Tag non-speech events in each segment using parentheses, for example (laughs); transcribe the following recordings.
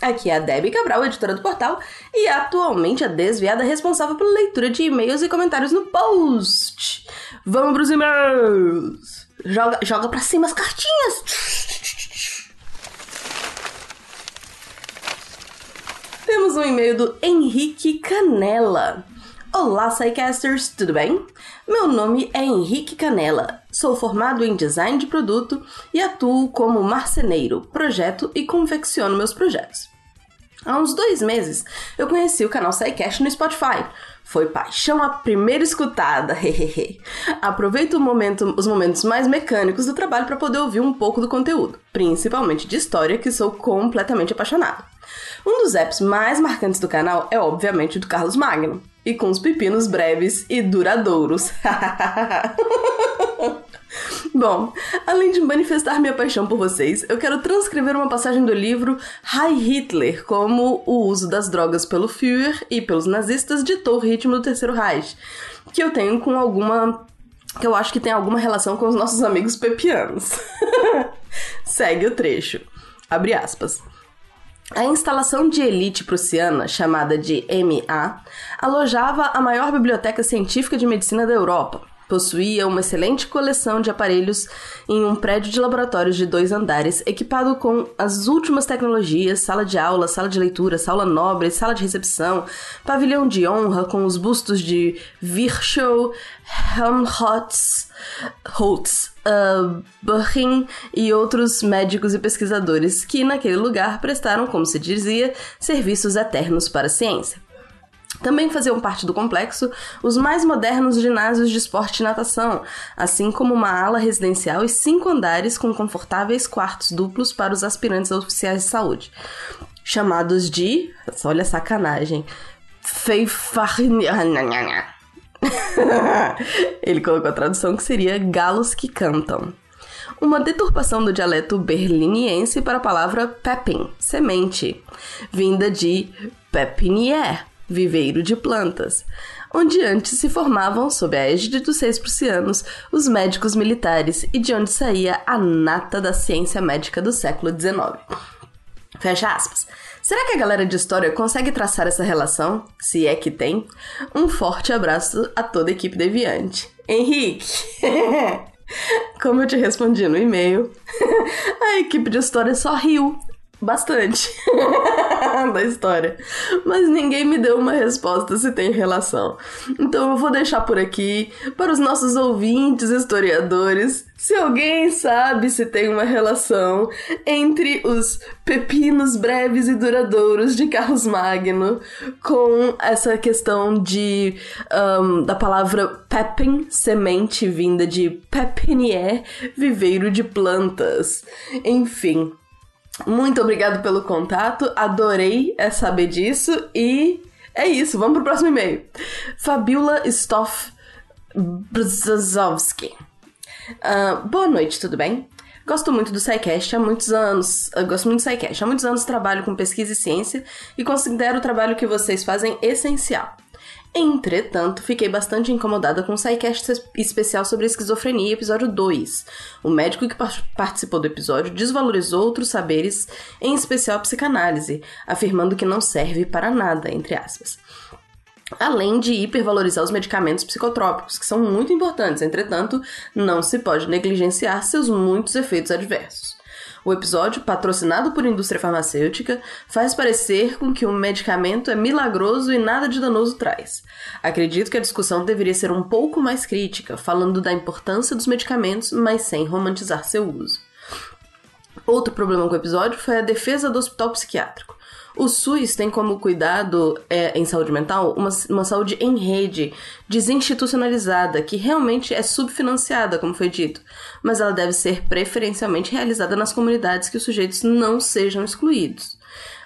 Aqui é a Debbie Cabral, editora do portal, e atualmente a desviada responsável pela leitura de e-mails e comentários no post. Vamos pros e-mails! Joga, joga pra cima as cartinhas! Temos um e-mail do Henrique Canela. Olá, Psycasters, tudo bem? Meu nome é Henrique Canela. Sou formado em design de produto e atuo como marceneiro, projeto e confecciono meus projetos. Há uns dois meses eu conheci o canal SciCast no Spotify. Foi paixão a primeira escutada, (laughs) hehehe. Aproveito momento, os momentos mais mecânicos do trabalho para poder ouvir um pouco do conteúdo, principalmente de história, que sou completamente apaixonado. Um dos apps mais marcantes do canal é, obviamente, o do Carlos Magno, e com os pepinos breves e duradouros. (laughs) Bom, além de manifestar minha paixão por vocês, eu quero transcrever uma passagem do livro High Hitler, como o uso das drogas pelo Führer e pelos nazistas ditou o ritmo do Terceiro Reich, que eu tenho com alguma que eu acho que tem alguma relação com os nossos amigos pepianos. (laughs) Segue o trecho. Abre aspas. A instalação de elite prussiana, chamada de MA, alojava a maior biblioteca científica de medicina da Europa. Possuía uma excelente coleção de aparelhos em um prédio de laboratórios de dois andares, equipado com as últimas tecnologias, sala de aula, sala de leitura, sala nobre, sala de recepção, pavilhão de honra com os bustos de Virchow, Helmholtz, Holtz, uh, Burring e outros médicos e pesquisadores que, naquele lugar, prestaram, como se dizia, serviços eternos para a ciência. Também faziam parte do complexo os mais modernos ginásios de esporte e natação, assim como uma ala residencial e cinco andares com confortáveis quartos duplos para os aspirantes a oficiais de saúde, chamados de. Olha a sacanagem. Feifarnha. (laughs) Ele colocou a tradução que seria galos que cantam. Uma deturpação do dialeto berliniense para a palavra pepin, semente, vinda de pepinier, viveiro de plantas, onde antes se formavam, sob a égide dos seis prussianos, os médicos militares e de onde saía a nata da ciência médica do século XIX. Fecha aspas. Será que a galera de história consegue traçar essa relação? Se é que tem. Um forte abraço a toda a equipe deviante. Henrique! (laughs) Como eu te respondi no e-mail, (laughs) a equipe de história só riu bastante (laughs) da história. Mas ninguém me deu uma resposta se tem relação. Então eu vou deixar por aqui para os nossos ouvintes historiadores se alguém sabe se tem uma relação entre os pepinos breves e duradouros de Carlos Magno com essa questão de um, da palavra pepin, semente vinda de pepinier, viveiro de plantas. Enfim, muito obrigado pelo contato, adorei saber disso e é isso, vamos pro próximo e-mail. Fabiola Stoff Brzozowski. Uh, boa noite, tudo bem? Gosto muito do SciCast há muitos anos. Gosto muito do SciCast. Há muitos anos trabalho com pesquisa e ciência e considero o trabalho que vocês fazem essencial. Entretanto, fiquei bastante incomodada com o SciCast especial sobre esquizofrenia, episódio 2. O médico que participou do episódio desvalorizou outros saberes, em especial a psicanálise, afirmando que não serve para nada, entre aspas. Além de hipervalorizar os medicamentos psicotrópicos, que são muito importantes, entretanto, não se pode negligenciar seus muitos efeitos adversos. O episódio, patrocinado por indústria farmacêutica, faz parecer com que um medicamento é milagroso e nada de danoso traz. Acredito que a discussão deveria ser um pouco mais crítica, falando da importância dos medicamentos, mas sem romantizar seu uso. Outro problema com o episódio foi a defesa do hospital psiquiátrico. O SUS tem como cuidado é, em saúde mental uma, uma saúde em rede, desinstitucionalizada, que realmente é subfinanciada, como foi dito, mas ela deve ser preferencialmente realizada nas comunidades que os sujeitos não sejam excluídos.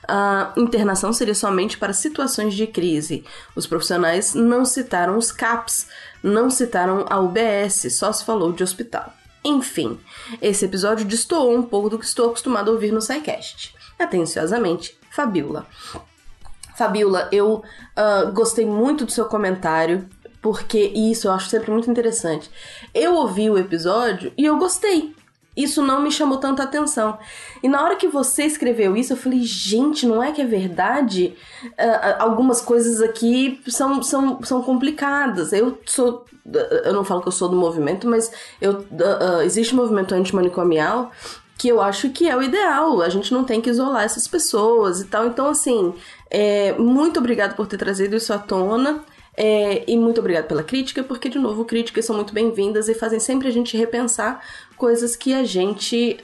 a internação seria somente para situações de crise. Os profissionais não citaram os CAPs, não citaram a UBS, só se falou de hospital. Enfim, esse episódio destoou um pouco do que estou acostumado a ouvir no SciCast. Atenciosamente, Fabiola. Fabiola, eu uh, gostei muito do seu comentário, porque isso eu acho sempre muito interessante. Eu ouvi o episódio e eu gostei. Isso não me chamou tanta atenção. E na hora que você escreveu isso, eu falei, gente, não é que é verdade? Uh, algumas coisas aqui são, são, são complicadas. Eu sou. Eu não falo que eu sou do movimento, mas eu, uh, existe um movimento antimanicomial que eu acho que é o ideal. A gente não tem que isolar essas pessoas e tal. Então, assim, é, muito obrigado por ter trazido isso à tona. É, e muito obrigado pela crítica, porque, de novo, críticas são muito bem-vindas e fazem sempre a gente repensar coisas que a gente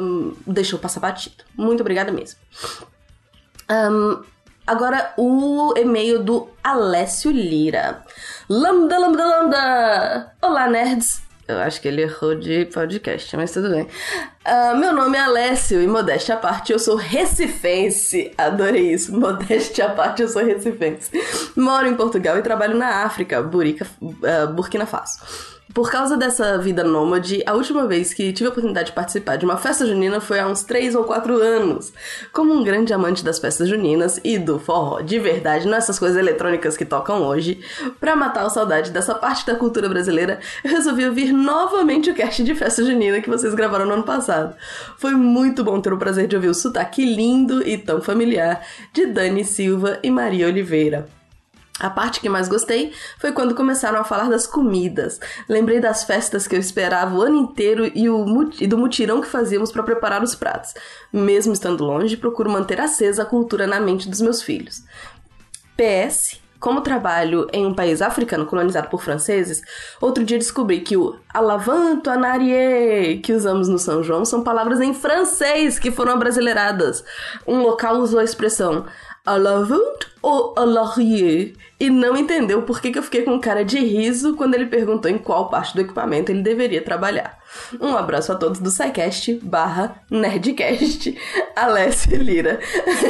um, deixou passar batido. Muito obrigada mesmo. Um, agora, o e-mail do Alessio Lira. Lambda, lambda, lambda! Olá, nerds! Eu acho que ele errou de podcast, mas tudo bem. Uh, meu nome é Alessio e modéstia à parte, eu sou recifense. Adorei isso. (laughs) Modéstia à parte, eu sou recifense. Moro em Portugal e trabalho na África, Burica, uh, Burkina Faso. Por causa dessa vida nômade, a última vez que tive a oportunidade de participar de uma festa junina foi há uns 3 ou 4 anos. Como um grande amante das festas juninas e do forró de verdade, não essas coisas eletrônicas que tocam hoje, para matar a saudade dessa parte da cultura brasileira, eu resolvi ouvir novamente o cast de festa junina que vocês gravaram no ano passado. Foi muito bom ter o prazer de ouvir o sotaque lindo e tão familiar de Dani Silva e Maria Oliveira. A parte que mais gostei foi quando começaram a falar das comidas. Lembrei das festas que eu esperava o ano inteiro e, o, e do mutirão que fazíamos para preparar os pratos. Mesmo estando longe, procuro manter acesa a cultura na mente dos meus filhos. PS, como trabalho em um país africano colonizado por franceses, outro dia descobri que o alavanto anarie que usamos no São João são palavras em francês que foram abrasileiradas. Um local usou a expressão à ou à l'arrière e não entendeu por que, que eu fiquei com cara de riso quando ele perguntou em qual parte do equipamento ele deveria trabalhar. Um abraço a todos do SciCast barra Nerdcast, (laughs) Alessio Lira.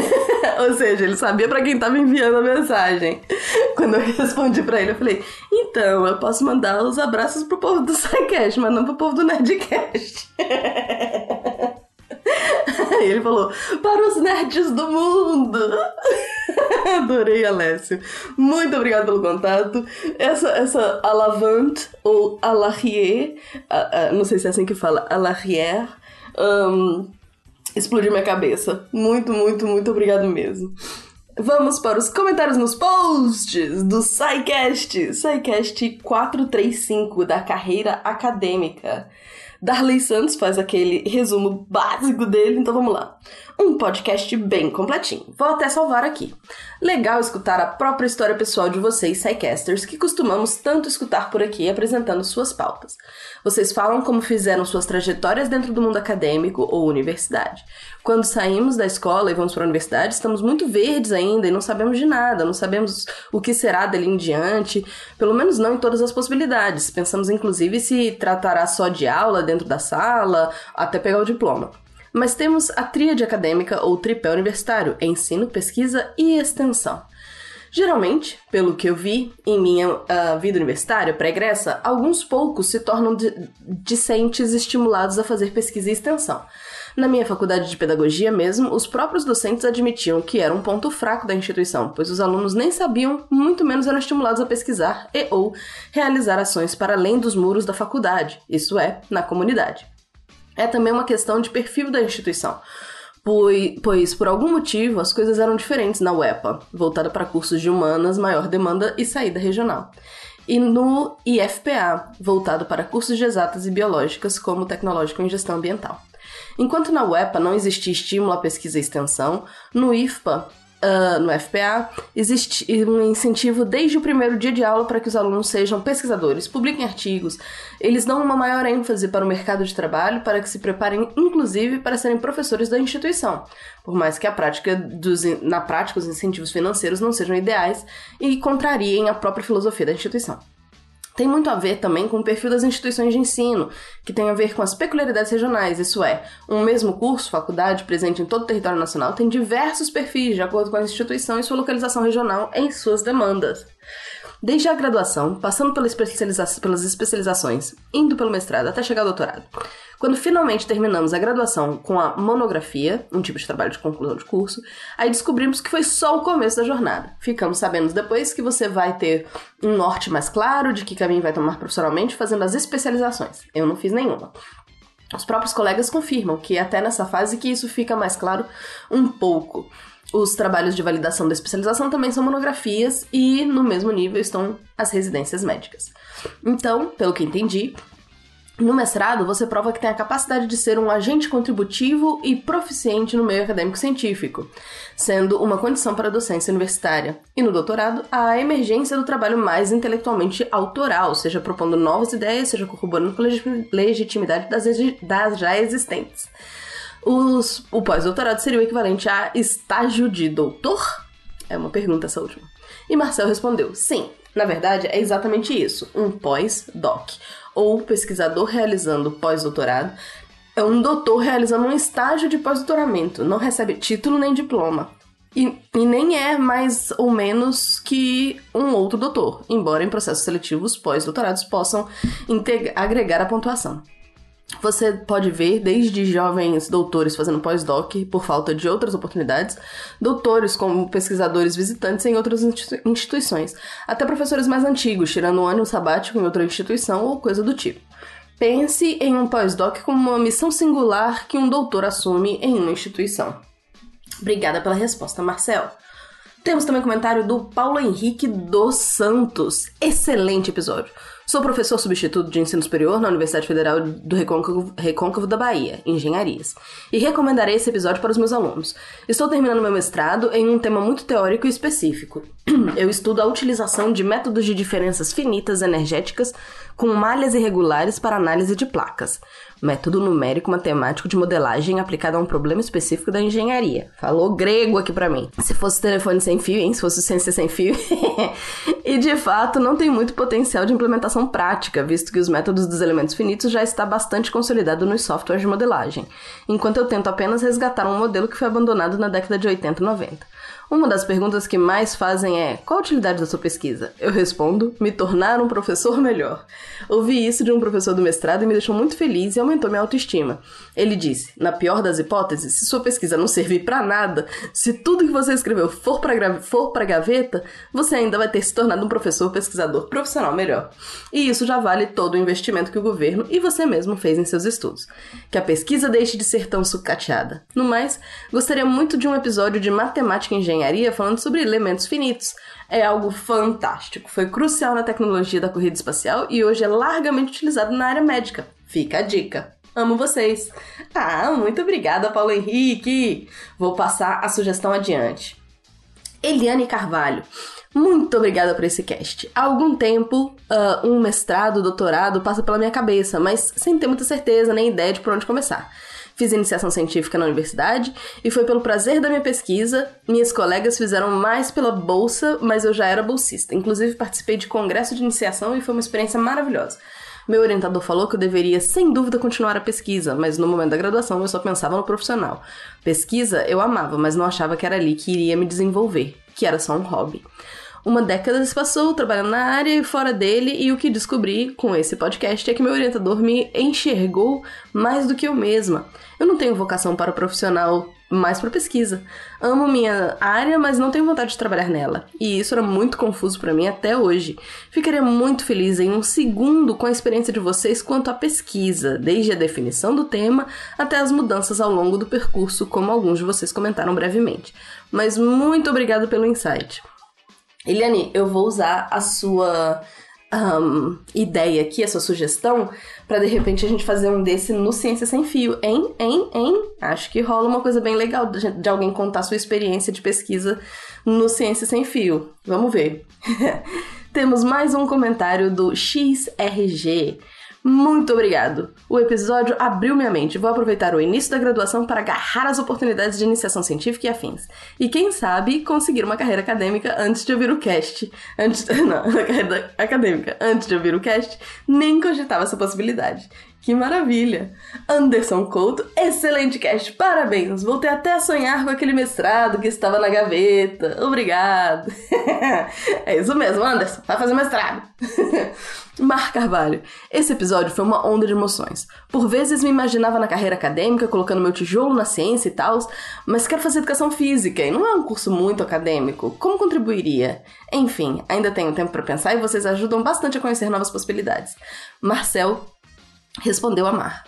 (laughs) ou seja, ele sabia para quem tava enviando a mensagem. (laughs) Quando eu respondi para ele, eu falei, então, eu posso mandar os abraços pro povo do SciCast, mas não pro povo do Nerdcast. Ele falou: para os nerds do mundo! (laughs) Adorei, Alessio. Muito obrigada pelo contato. Essa, essa Alavant ou Alarrier, uh, não sei se é assim que fala, Alarrier, um, explodiu minha cabeça. Muito, muito, muito obrigado mesmo. Vamos para os comentários nos posts do SciCast, SciCast 435 da carreira acadêmica. Darley Santos faz aquele resumo básico dele, então vamos lá. Um podcast bem completinho. Vou até salvar aqui. Legal escutar a própria história pessoal de vocês, Psycasters, que costumamos tanto escutar por aqui apresentando suas pautas. Vocês falam como fizeram suas trajetórias dentro do mundo acadêmico ou universidade. Quando saímos da escola e vamos para a universidade, estamos muito verdes ainda e não sabemos de nada, não sabemos o que será dali em diante, pelo menos não em todas as possibilidades. Pensamos inclusive se tratará só de aula dentro da sala, até pegar o diploma mas temos a tríade acadêmica ou tripé universitário, ensino, pesquisa e extensão. Geralmente, pelo que eu vi em minha uh, vida universitária pregressa, alguns poucos se tornam discentes estimulados a fazer pesquisa e extensão. Na minha faculdade de pedagogia mesmo, os próprios docentes admitiam que era um ponto fraco da instituição, pois os alunos nem sabiam, muito menos eram estimulados a pesquisar e ou realizar ações para além dos muros da faculdade, isso é, na comunidade é também uma questão de perfil da instituição. Pois, pois, por algum motivo, as coisas eram diferentes na UEPA, voltada para cursos de humanas, maior demanda e saída regional. E no IFPA, voltado para cursos de exatas e biológicas, como tecnológico em gestão ambiental. Enquanto na UEPA não existia estímulo à pesquisa e extensão, no IFPA uh, no FPA, existe um incentivo desde o primeiro dia de aula para que os alunos sejam pesquisadores, publiquem artigos. Eles dão uma maior ênfase para o mercado de trabalho para que se preparem, inclusive, para serem professores da instituição. Por mais que a prática dos, na prática os incentivos financeiros não sejam ideais e contrariem a própria filosofia da instituição. Tem muito a ver também com o perfil das instituições de ensino, que tem a ver com as peculiaridades regionais, isso é, um mesmo curso, faculdade, presente em todo o território nacional, tem diversos perfis de acordo com a instituição e sua localização regional em suas demandas. Desde a graduação, passando pela especializa pelas especializações, indo pelo mestrado até chegar ao doutorado. Quando finalmente terminamos a graduação com a monografia, um tipo de trabalho de conclusão de curso, aí descobrimos que foi só o começo da jornada. Ficamos sabendo depois que você vai ter um norte mais claro de que caminho vai tomar profissionalmente fazendo as especializações. Eu não fiz nenhuma. Os próprios colegas confirmam que até nessa fase que isso fica mais claro um pouco. Os trabalhos de validação da especialização também são monografias e no mesmo nível estão as residências médicas. Então, pelo que entendi, no mestrado, você prova que tem a capacidade de ser um agente contributivo e proficiente no meio acadêmico científico, sendo uma condição para a docência universitária. E no doutorado, a emergência do trabalho mais intelectualmente autoral, seja propondo novas ideias, seja corroborando com a legitimidade das, das já existentes. Os, o pós-doutorado seria o equivalente a estágio de doutor? É uma pergunta essa última. E Marcel respondeu: sim, na verdade é exatamente isso, um pós-doc ou pesquisador realizando pós-doutorado é um doutor realizando um estágio de pós-doutoramento, não recebe título nem diploma. E, e, nem é mais ou menos que um outro doutor, embora em processos seletivos pós-doutorados possam agregar a pontuação. Você pode ver desde jovens doutores fazendo pós-doc por falta de outras oportunidades, doutores como pesquisadores visitantes em outras instituições, até professores mais antigos, tirando um ano sabático em outra instituição ou coisa do tipo. Pense em um pós-doc como uma missão singular que um doutor assume em uma instituição. Obrigada pela resposta, Marcel. Temos também comentário do Paulo Henrique dos Santos. Excelente episódio. Sou professor substituto de ensino superior na Universidade Federal do Recôncavo, da Bahia, Engenharias, e recomendarei esse episódio para os meus alunos. Estou terminando meu mestrado em um tema muito teórico e específico. (clears throat) Eu estudo a utilização de métodos de diferenças finitas energéticas com malhas irregulares para análise de placas método numérico matemático de modelagem aplicado a um problema específico da engenharia. Falou grego aqui para mim. Se fosse telefone sem fio, hein? Se fosse ciência sem fio. (laughs) e de fato, não tem muito potencial de implementação prática, visto que os métodos dos elementos finitos já está bastante consolidado nos softwares de modelagem, enquanto eu tento apenas resgatar um modelo que foi abandonado na década de 80 e 90. Uma das perguntas que mais fazem é: qual a utilidade da sua pesquisa? Eu respondo: me tornar um professor melhor. Ouvi isso de um professor do mestrado e me deixou muito feliz e aumentou minha autoestima. Ele disse: na pior das hipóteses, se sua pesquisa não servir para nada, se tudo que você escreveu for para for pra gaveta, você ainda vai ter se tornado um professor pesquisador profissional melhor. E isso já vale todo o investimento que o governo e você mesmo fez em seus estudos. Que a pesquisa deixe de ser tão sucateada. No mais, gostaria muito de um episódio de matemática engenharia engenharia falando sobre elementos finitos. É algo fantástico. Foi crucial na tecnologia da corrida espacial e hoje é largamente utilizado na área médica. Fica a dica. Amo vocês. Ah, muito obrigada, Paulo Henrique. Vou passar a sugestão adiante. Eliane Carvalho. Muito obrigada por esse cast. Há algum tempo, uh, um mestrado, doutorado passa pela minha cabeça, mas sem ter muita certeza nem ideia de por onde começar. Fiz iniciação científica na universidade e foi pelo prazer da minha pesquisa. Minhas colegas fizeram mais pela bolsa, mas eu já era bolsista. Inclusive participei de congresso de iniciação e foi uma experiência maravilhosa. Meu orientador falou que eu deveria, sem dúvida, continuar a pesquisa, mas no momento da graduação eu só pensava no profissional. Pesquisa eu amava, mas não achava que era ali que iria me desenvolver, que era só um hobby. Uma década se passou trabalhando na área e fora dele, e o que descobri com esse podcast é que meu orientador me enxergou mais do que eu mesma. Eu não tenho vocação para o profissional, mais para pesquisa. Amo minha área, mas não tenho vontade de trabalhar nela. E isso era muito confuso para mim até hoje. Ficaria muito feliz em um segundo com a experiência de vocês quanto à pesquisa, desde a definição do tema até as mudanças ao longo do percurso, como alguns de vocês comentaram brevemente. Mas muito obrigado pelo insight. Eliane, eu vou usar a sua um, ideia aqui, a sua sugestão, para de repente a gente fazer um desse no Ciência Sem Fio, hein? Hein? Hein? Acho que rola uma coisa bem legal de, de alguém contar sua experiência de pesquisa no Ciência Sem Fio. Vamos ver. (laughs) Temos mais um comentário do XRG. Muito obrigado! O episódio abriu minha mente. Vou aproveitar o início da graduação para agarrar as oportunidades de iniciação científica e afins. E quem sabe conseguir uma carreira acadêmica antes de ouvir o cast. Antes. (laughs) Não, carreira acadêmica antes de ouvir o cast, nem cogitava essa possibilidade. Que maravilha! Anderson Couto, excelente cast, parabéns! Voltei até a sonhar com aquele mestrado que estava na gaveta. Obrigado! (laughs) é isso mesmo, Anderson, vai fazer mestrado. (laughs) Mar Carvalho, esse episódio foi uma onda de emoções. Por vezes me imaginava na carreira acadêmica, colocando meu tijolo na ciência e tal, mas quero fazer educação física e não é um curso muito acadêmico. Como contribuiria? Enfim, ainda tenho tempo para pensar e vocês ajudam bastante a conhecer novas possibilidades. Marcel Respondeu Amar.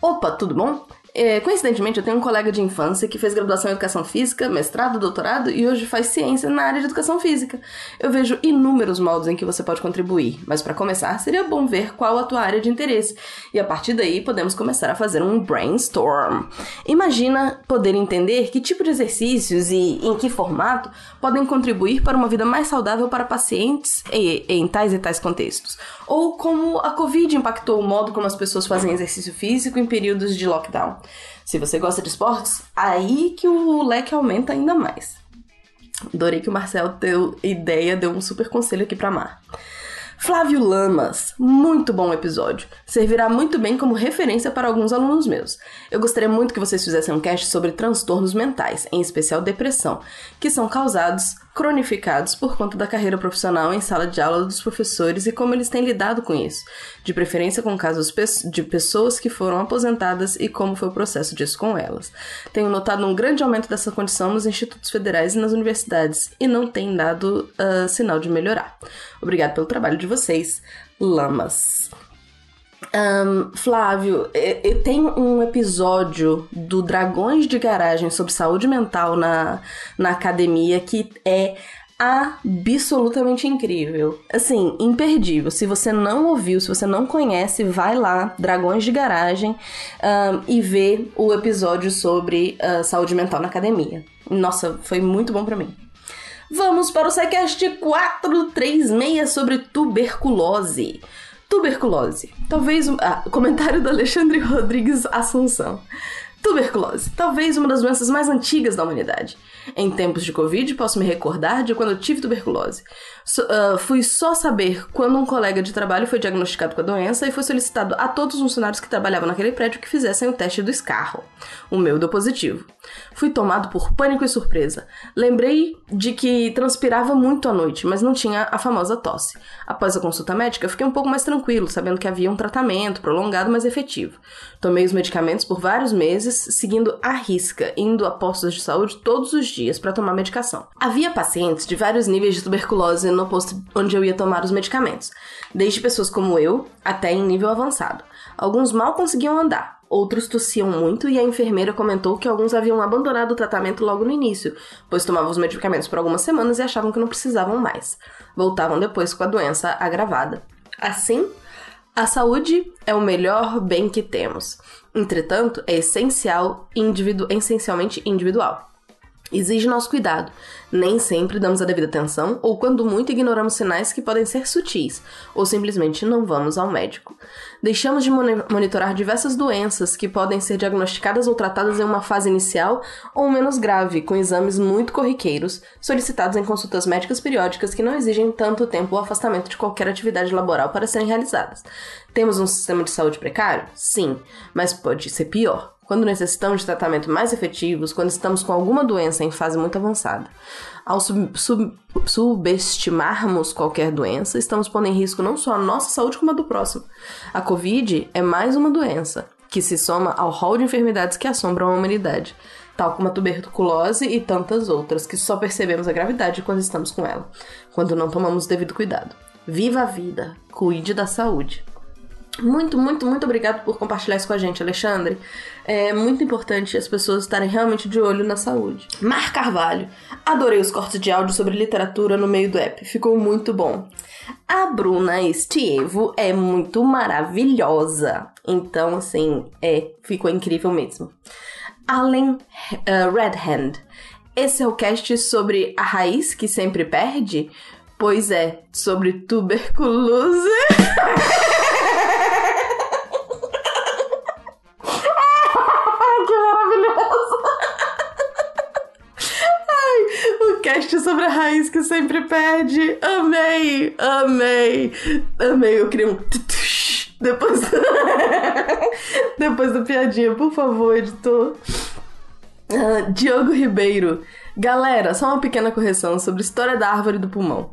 Opa, tudo bom? É, coincidentemente, eu tenho um colega de infância que fez graduação em educação física, mestrado, doutorado e hoje faz ciência na área de educação física. Eu vejo inúmeros modos em que você pode contribuir, mas para começar, seria bom ver qual a tua área de interesse e a partir daí podemos começar a fazer um brainstorm. Imagina poder entender que tipo de exercícios e em que formato podem contribuir para uma vida mais saudável para pacientes em, em tais e tais contextos, ou como a Covid impactou o modo como as pessoas fazem exercício físico em períodos de lockdown. Se você gosta de esportes, aí que o leque aumenta ainda mais. Adorei que o Marcel deu ideia, deu um super conselho aqui pra Mar. Flávio Lamas, muito bom episódio. Servirá muito bem como referência para alguns alunos meus. Eu gostaria muito que vocês fizessem um cast sobre transtornos mentais, em especial depressão, que são causados cronificados por conta da carreira profissional em sala de aula dos professores e como eles têm lidado com isso, de preferência com casos de pessoas que foram aposentadas e como foi o processo disso com elas. Tenho notado um grande aumento dessa condição nos institutos federais e nas universidades e não tem dado uh, sinal de melhorar. Obrigado pelo trabalho de vocês, Lamas. Um, Flávio, tem um episódio do Dragões de Garagem sobre saúde mental na, na academia que é absolutamente incrível. Assim, imperdível. Se você não ouviu, se você não conhece, vai lá, Dragões de Garagem, um, e vê o episódio sobre uh, saúde mental na academia. Nossa, foi muito bom para mim. Vamos para o SciCast 436 sobre tuberculose. Tuberculose. Talvez. Ah, comentário do Alexandre (laughs) Rodrigues Assunção. Tuberculose, talvez uma das doenças mais antigas da humanidade. Em tempos de Covid, posso me recordar de quando eu tive tuberculose. So, uh, fui só saber quando um colega de trabalho foi diagnosticado com a doença e foi solicitado a todos os funcionários que trabalhavam naquele prédio que fizessem o teste do escarro. O meu deu positivo. Fui tomado por pânico e surpresa. Lembrei de que transpirava muito à noite, mas não tinha a famosa tosse. Após a consulta médica, fiquei um pouco mais tranquilo, sabendo que havia um tratamento prolongado, mas efetivo. Tomei os medicamentos por vários meses, seguindo à risca, indo a postos de saúde todos os dias para tomar medicação. Havia pacientes de vários níveis de tuberculose no posto onde eu ia tomar os medicamentos, desde pessoas como eu até em nível avançado. Alguns mal conseguiam andar, outros tossiam muito e a enfermeira comentou que alguns haviam abandonado o tratamento logo no início, pois tomavam os medicamentos por algumas semanas e achavam que não precisavam mais. Voltavam depois com a doença agravada. Assim, a saúde é o melhor bem que temos. Entretanto, é essencial, individu essencialmente individual exige nosso cuidado. Nem sempre damos a devida atenção, ou quando muito ignoramos sinais que podem ser sutis, ou simplesmente não vamos ao médico. Deixamos de monitorar diversas doenças que podem ser diagnosticadas ou tratadas em uma fase inicial ou menos grave, com exames muito corriqueiros, solicitados em consultas médicas periódicas que não exigem tanto tempo ou afastamento de qualquer atividade laboral para serem realizadas. Temos um sistema de saúde precário? Sim, mas pode ser pior quando necessitamos de tratamento mais efetivos, quando estamos com alguma doença em fase muito avançada. Ao sub sub subestimarmos qualquer doença, estamos pondo em risco não só a nossa saúde, como a do próximo. A Covid é mais uma doença que se soma ao rol de enfermidades que assombram a humanidade, tal como a tuberculose e tantas outras, que só percebemos a gravidade quando estamos com ela, quando não tomamos devido cuidado. Viva a vida, cuide da saúde. Muito, muito, muito obrigado por compartilhar isso com a gente, Alexandre. É muito importante as pessoas estarem realmente de olho na saúde. Mar Carvalho. Adorei os cortes de áudio sobre literatura no meio do app. Ficou muito bom. A Bruna Estievo é muito maravilhosa. Então, assim, é, ficou incrível mesmo. Allen uh, Red Hand. Esse é o cast sobre a raiz que sempre perde? Pois é, sobre tuberculose. (laughs) que sempre perde. Amei, amei, amei. Eu queria um depois (laughs) depois da piadinha, por favor, editor. Uh, Diogo Ribeiro. Galera, só uma pequena correção sobre a história da árvore do pulmão.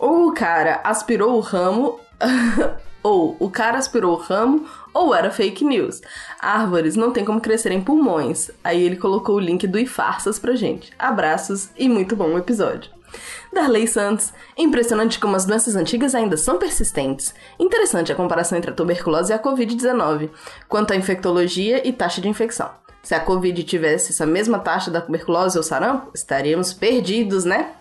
Ou o cara aspirou o ramo, (laughs) ou o cara aspirou o ramo, ou era fake news. Árvores não tem como crescer em pulmões. Aí ele colocou o link do iFarsas pra gente. Abraços e muito bom episódio. Darley Santos. Impressionante como as doenças antigas ainda são persistentes. Interessante a comparação entre a tuberculose e a Covid-19, quanto à infectologia e taxa de infecção. Se a Covid tivesse essa mesma taxa da tuberculose ou sarampo, estaríamos perdidos, né?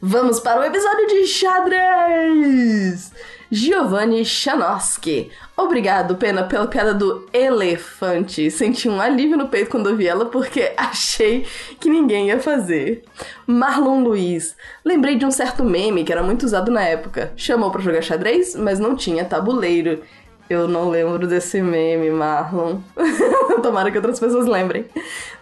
Vamos para o episódio de xadrez! Giovanni Chanoski. Obrigado, Pena, pela piada do elefante. Senti um alívio no peito quando vi ela porque (laughs) achei que ninguém ia fazer. Marlon Luiz. Lembrei de um certo meme que era muito usado na época. Chamou para jogar xadrez, mas não tinha tabuleiro. Eu não lembro desse meme, Marlon. (laughs) Tomara que outras pessoas lembrem.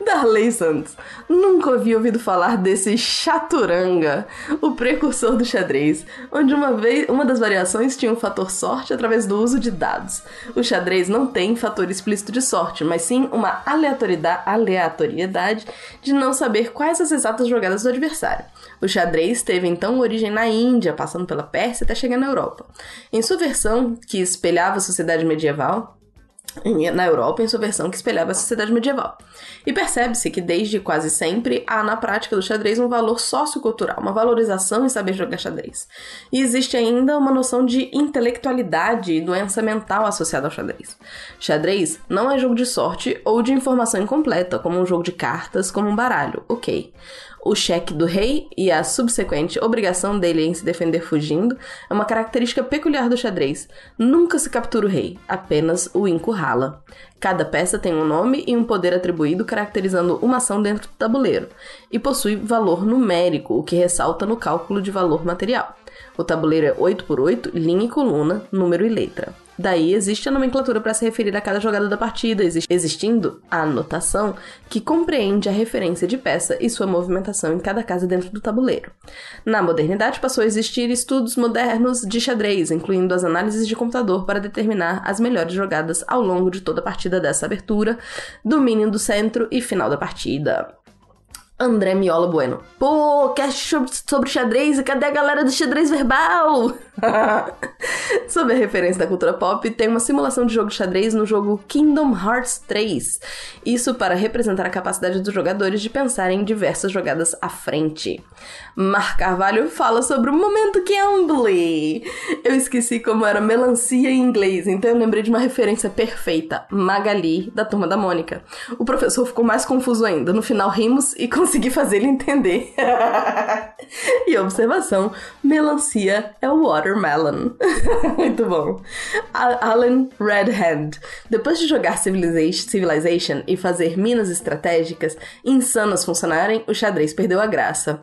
Darley Santos. Nunca havia ouvido falar desse chaturanga, o precursor do xadrez, onde uma, vez, uma das variações tinha um fator sorte através do uso de dados. O xadrez não tem fator explícito de sorte, mas sim uma aleatoriedade, aleatoriedade de não saber quais as exatas jogadas do adversário. O xadrez teve então origem na Índia, passando pela Pérsia até chegar na Europa. Em sua versão, que espelhava a sociedade medieval, na Europa em sua versão que espelhava a sociedade medieval. E percebe-se que desde quase sempre há na prática do xadrez um valor sociocultural, uma valorização em saber jogar xadrez. E existe ainda uma noção de intelectualidade e doença mental associada ao xadrez. Xadrez não é jogo de sorte ou de informação incompleta, como um jogo de cartas, como um baralho, ok o cheque do rei e a subsequente obrigação dele em se defender fugindo é uma característica peculiar do xadrez. Nunca se captura o rei, apenas o encurrala. Cada peça tem um nome e um poder atribuído caracterizando uma ação dentro do tabuleiro, e possui valor numérico, o que ressalta no cálculo de valor material. O tabuleiro é 8 por 8, linha e coluna, número e letra. Daí existe a nomenclatura para se referir a cada jogada da partida, existindo a anotação que compreende a referência de peça e sua movimentação em cada casa dentro do tabuleiro. Na modernidade passou a existir estudos modernos de xadrez, incluindo as análises de computador para determinar as melhores jogadas ao longo de toda a partida dessa abertura, domínio do centro e final da partida. André Miola Bueno. Pô, cast sobre xadrez e cadê a galera do xadrez verbal? (laughs) sobre a referência da cultura pop, tem uma simulação de jogo de xadrez no jogo Kingdom Hearts 3. Isso para representar a capacidade dos jogadores de pensar em diversas jogadas à frente. Mar Carvalho fala sobre o momento Cambly. Eu esqueci como era melancia em inglês, então eu lembrei de uma referência perfeita. Magali, da Turma da Mônica. O professor ficou mais confuso ainda. No final rimos e (laughs) consegui fazer ele entender. (laughs) e observação, melancia é o watermelon. (laughs) Muito bom. Alan Redhand. Depois de jogar Civilization, Civilization e fazer minas estratégicas insanas funcionarem, o xadrez perdeu a graça.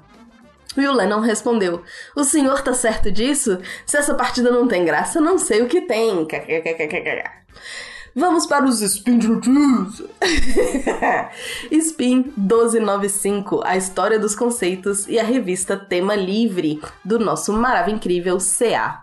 O Lennon respondeu: O senhor tá certo disso? Se essa partida não tem graça, não sei o que tem. Vamos para os Spin News. (laughs) Spin 1295, a história dos conceitos e a revista Tema Livre do nosso maravilhoso incrível CA.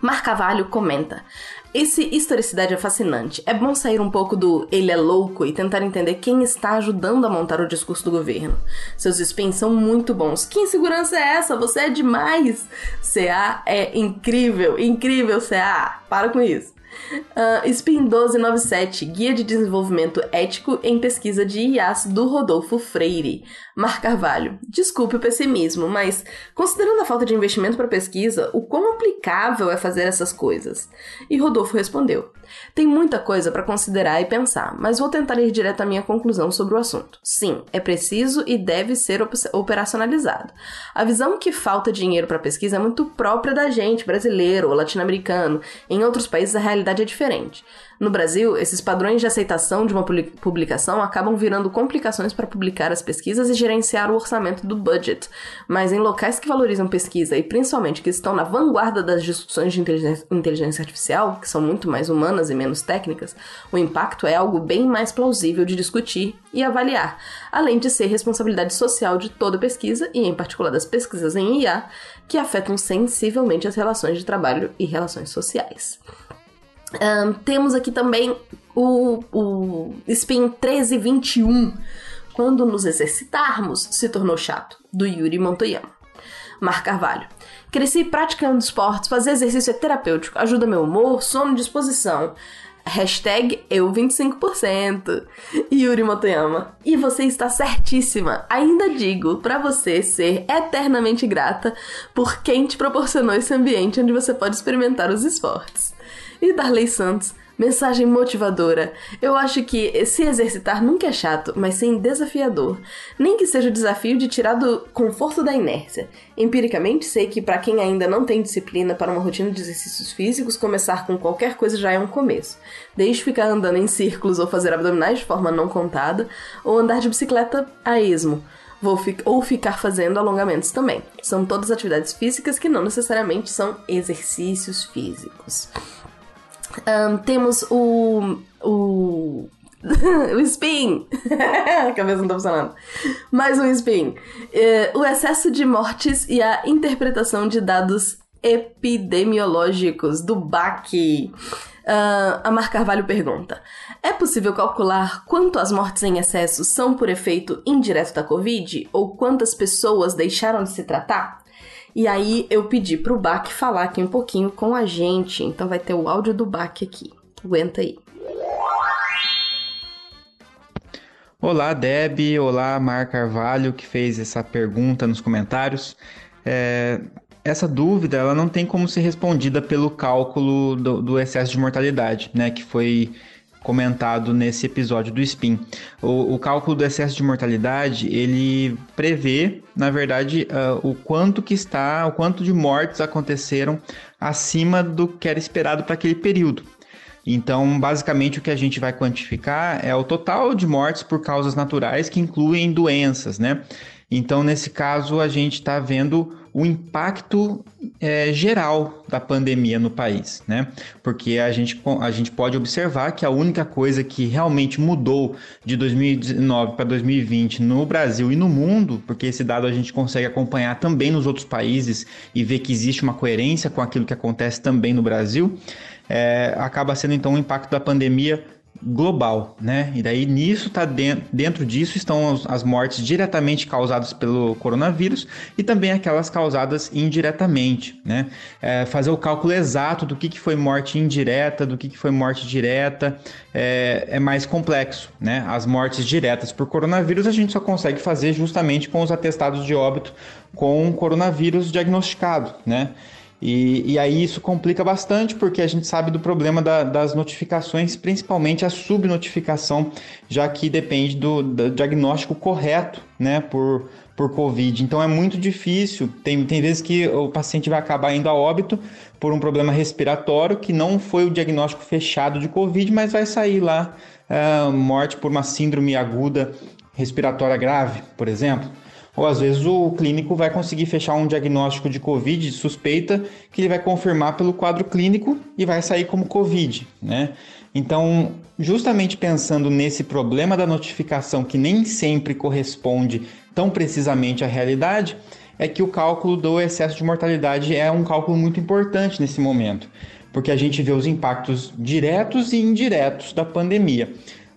Mar Cavalho comenta: esse historicidade é fascinante. É bom sair um pouco do ele é louco e tentar entender quem está ajudando a montar o discurso do governo. Seus spins são muito bons. Que insegurança é essa? Você é demais! CA é incrível, incrível CA! Para com isso. Uh, Spin 1297, Guia de Desenvolvimento Ético em Pesquisa de IAS do Rodolfo Freire. Mar Carvalho, desculpe o pessimismo, mas considerando a falta de investimento para pesquisa, o quão aplicável é fazer essas coisas? E Rodolfo respondeu: tem muita coisa para considerar e pensar, mas vou tentar ir direto à minha conclusão sobre o assunto. Sim, é preciso e deve ser operacionalizado. A visão que falta dinheiro para pesquisa é muito própria da gente, brasileiro ou latino-americano. Em outros países, a realidade é diferente. No Brasil, esses padrões de aceitação de uma publicação acabam virando complicações para publicar as pesquisas e gerenciar o orçamento do budget. Mas em locais que valorizam pesquisa e principalmente que estão na vanguarda das discussões de inteligência artificial, que são muito mais humanas e menos técnicas, o impacto é algo bem mais plausível de discutir e avaliar, além de ser responsabilidade social de toda pesquisa e, em particular, das pesquisas em IA, que afetam sensivelmente as relações de trabalho e relações sociais. Um, temos aqui também o, o Spin 1321. Quando nos exercitarmos, se tornou chato, do Yuri Montoyama. Mar Carvalho. Cresci praticando esportes, fazer exercício é terapêutico, ajuda meu humor, sono e disposição. Hashtag eu 25%. Yuri Motoyama. E você está certíssima. Ainda digo para você ser eternamente grata por quem te proporcionou esse ambiente onde você pode experimentar os esportes. E Darley Santos, mensagem motivadora. Eu acho que se exercitar nunca é chato, mas sim desafiador. Nem que seja o desafio de tirar do conforto da inércia. Empiricamente, sei que para quem ainda não tem disciplina para uma rotina de exercícios físicos, começar com qualquer coisa já é um começo. Desde ficar andando em círculos ou fazer abdominais de forma não contada, ou andar de bicicleta a esmo. Vou fi ou ficar fazendo alongamentos também. São todas atividades físicas que não necessariamente são exercícios físicos. Um, temos o. o. (laughs) o spin! (laughs) a cabeça não tá funcionando. Mais um spin. Uh, o excesso de mortes e a interpretação de dados epidemiológicos do BAC. Uh, a Mar Carvalho pergunta: É possível calcular quanto as mortes em excesso são por efeito indireto da Covid? Ou quantas pessoas deixaram de se tratar? E aí eu pedi pro Bac falar aqui um pouquinho com a gente. Então vai ter o áudio do Bac aqui. Aguenta aí. Olá, Deb. Olá, Mar Carvalho, que fez essa pergunta nos comentários. É, essa dúvida ela não tem como ser respondida pelo cálculo do, do excesso de mortalidade, né? Que foi comentado nesse episódio do SPIN. O, o, cálculo do excesso de mortalidade, ele prevê, na verdade, uh, o quanto que está, o quanto de mortes aconteceram acima do que era esperado para aquele período. Então, basicamente, o que a gente vai quantificar é o total de mortes por causas naturais que incluem doenças, né? Então, nesse caso, a gente está vendo o impacto é, geral da pandemia no país, né? Porque a gente, a gente pode observar que a única coisa que realmente mudou de 2019 para 2020 no Brasil e no mundo, porque esse dado a gente consegue acompanhar também nos outros países e ver que existe uma coerência com aquilo que acontece também no Brasil, é, acaba sendo então o impacto da pandemia global, né? E daí nisso tá dentro, dentro disso estão as mortes diretamente causadas pelo coronavírus e também aquelas causadas indiretamente, né? É, fazer o cálculo exato do que, que foi morte indireta, do que, que foi morte direta é, é mais complexo, né? As mortes diretas por coronavírus a gente só consegue fazer justamente com os atestados de óbito com coronavírus diagnosticado, né? E, e aí isso complica bastante porque a gente sabe do problema da, das notificações, principalmente a subnotificação, já que depende do, do, diagnóstico correto, né, por, por Covid. Então é muito difícil, tem, tem vezes que o paciente vai acabar indo a óbito por um problema respiratório que não foi o diagnóstico fechado de Covid, mas vai sair lá uh, morte por uma síndrome aguda respiratória grave, por exemplo ou às vezes o clínico vai conseguir fechar um diagnóstico de Covid suspeita que ele vai confirmar pelo quadro clínico e vai sair como Covid, né? Então, justamente pensando nesse problema da notificação que nem sempre corresponde tão precisamente à realidade, é que o cálculo do excesso de mortalidade é um cálculo muito importante nesse momento, porque a gente vê os impactos diretos e indiretos da pandemia.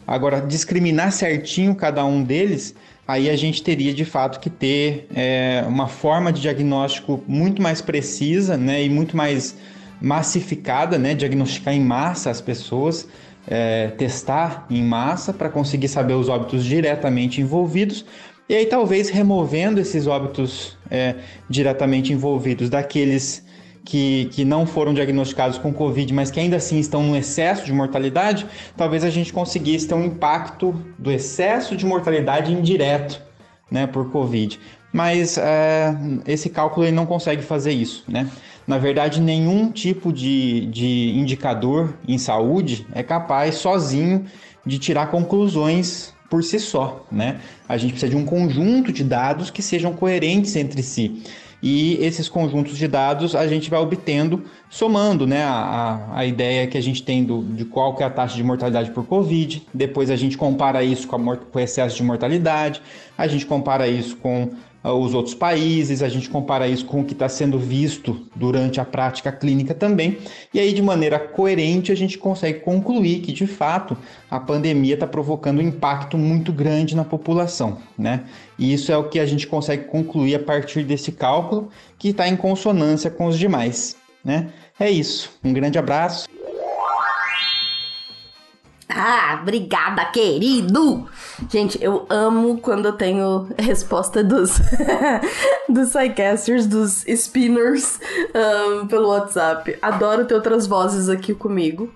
Agora, discriminar certinho cada um deles aí a gente teria de fato que ter é, uma forma de diagnóstico muito mais precisa né, e muito mais massificada, né, diagnosticar em massa as pessoas, é, testar em massa para conseguir saber os óbitos diretamente envolvidos. E aí, talvez removendo esses óbitos é, diretamente envolvidos daqueles que, que não foram diagnosticados com Covid, mas que ainda assim estão no excesso de mortalidade, talvez a gente conseguisse ter um impacto do excesso de mortalidade indireto né, por Covid. Mas é, esse cálculo ele não consegue fazer isso. Né? Na verdade, nenhum tipo de, de indicador em saúde é capaz sozinho de tirar conclusões por si só, né? A gente precisa de um conjunto de dados que sejam coerentes entre si. E esses conjuntos de dados a gente vai obtendo somando né, a, a ideia que a gente tem do, de qual que é a taxa de mortalidade por Covid, depois a gente compara isso com, a, com o excesso de mortalidade, a gente compara isso com os outros países, a gente compara isso com o que está sendo visto durante a prática clínica também, e aí de maneira coerente a gente consegue concluir que de fato a pandemia está provocando um impacto muito grande na população, né? E isso é o que a gente consegue concluir a partir desse cálculo que está em consonância com os demais, né? É isso. Um grande abraço. Ah, obrigada, querido! Gente, eu amo quando eu tenho resposta dos, (laughs) dos sidecasters, dos spinners um, pelo WhatsApp. Adoro ter outras vozes aqui comigo.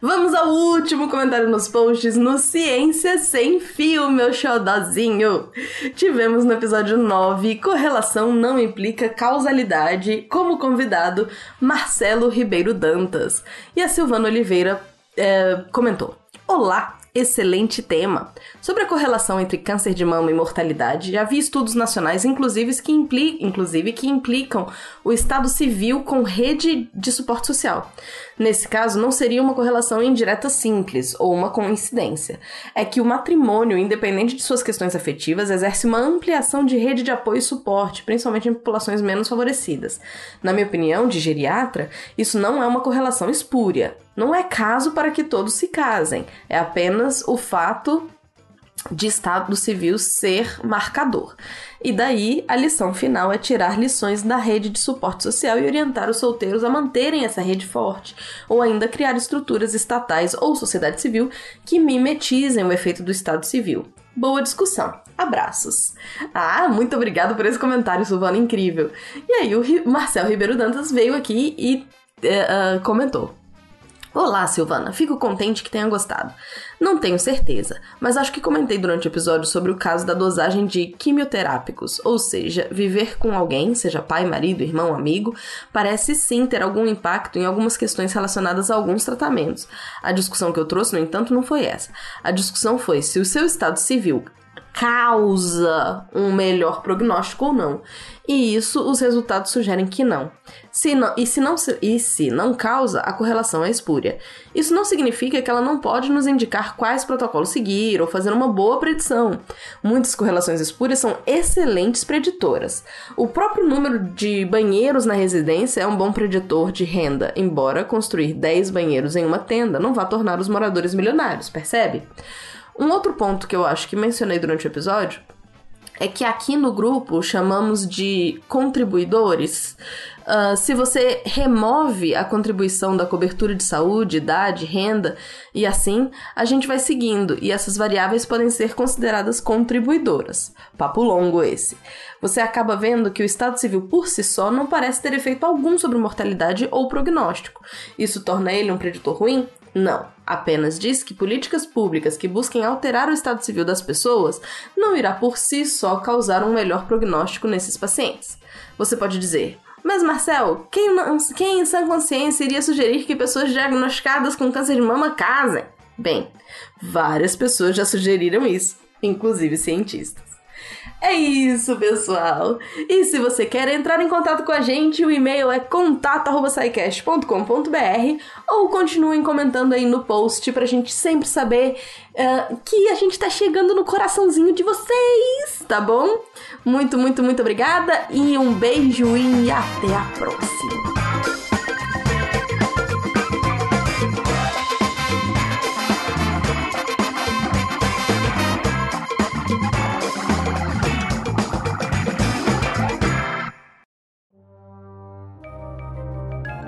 Vamos ao último comentário nos posts no Ciência Sem Fio, meu xodozinho. Tivemos no episódio 9 Correlação não implica causalidade, como convidado Marcelo Ribeiro Dantas. E a Silvana Oliveira é, comentou. Olá, excelente tema. Sobre a correlação entre câncer de mama e mortalidade, vi estudos nacionais, inclusive que, impli inclusive, que implicam o Estado civil com rede de suporte social. Nesse caso, não seria uma correlação indireta simples ou uma coincidência. É que o matrimônio, independente de suas questões afetivas, exerce uma ampliação de rede de apoio e suporte, principalmente em populações menos favorecidas. Na minha opinião, de geriatra, isso não é uma correlação espúria. Não é caso para que todos se casem. É apenas o fato de Estado Civil ser marcador. E daí a lição final é tirar lições da rede de suporte social e orientar os solteiros a manterem essa rede forte, ou ainda criar estruturas estatais ou sociedade civil que mimetizem o efeito do Estado Civil. Boa discussão. Abraços. Ah, muito obrigado por esse comentário, Silvana, incrível. E aí o Marcel Ribeiro Dantas veio aqui e uh, comentou. Olá, Silvana. Fico contente que tenha gostado. Não tenho certeza, mas acho que comentei durante o episódio sobre o caso da dosagem de quimioterápicos, ou seja, viver com alguém, seja pai, marido, irmão, amigo, parece sim ter algum impacto em algumas questões relacionadas a alguns tratamentos. A discussão que eu trouxe, no entanto, não foi essa. A discussão foi se o seu estado civil causa um melhor prognóstico ou não. E isso os resultados sugerem que não. Se não e, se não e se não causa, a correlação é espúria. Isso não significa que ela não pode nos indicar quais protocolos seguir ou fazer uma boa predição. Muitas correlações espúrias são excelentes preditoras. O próprio número de banheiros na residência é um bom preditor de renda, embora construir 10 banheiros em uma tenda não vá tornar os moradores milionários, percebe? Um outro ponto que eu acho que mencionei durante o episódio é que aqui no grupo chamamos de contribuidores. Uh, se você remove a contribuição da cobertura de saúde, idade, renda e assim, a gente vai seguindo e essas variáveis podem ser consideradas contribuidoras. Papo longo esse. Você acaba vendo que o Estado Civil por si só não parece ter efeito algum sobre mortalidade ou prognóstico. Isso torna ele um preditor ruim? Não, apenas diz que políticas públicas que busquem alterar o estado civil das pessoas não irá por si só causar um melhor prognóstico nesses pacientes. Você pode dizer, mas Marcel, quem, não, quem em sã consciência iria sugerir que pessoas diagnosticadas com câncer de mama casem? Bem, várias pessoas já sugeriram isso, inclusive cientistas. É isso, pessoal. E se você quer entrar em contato com a gente, o e-mail é contato@saicast.com.br ou continuem comentando aí no post pra gente sempre saber uh, que a gente tá chegando no coraçãozinho de vocês, tá bom? Muito, muito, muito obrigada e um beijo e até a próxima.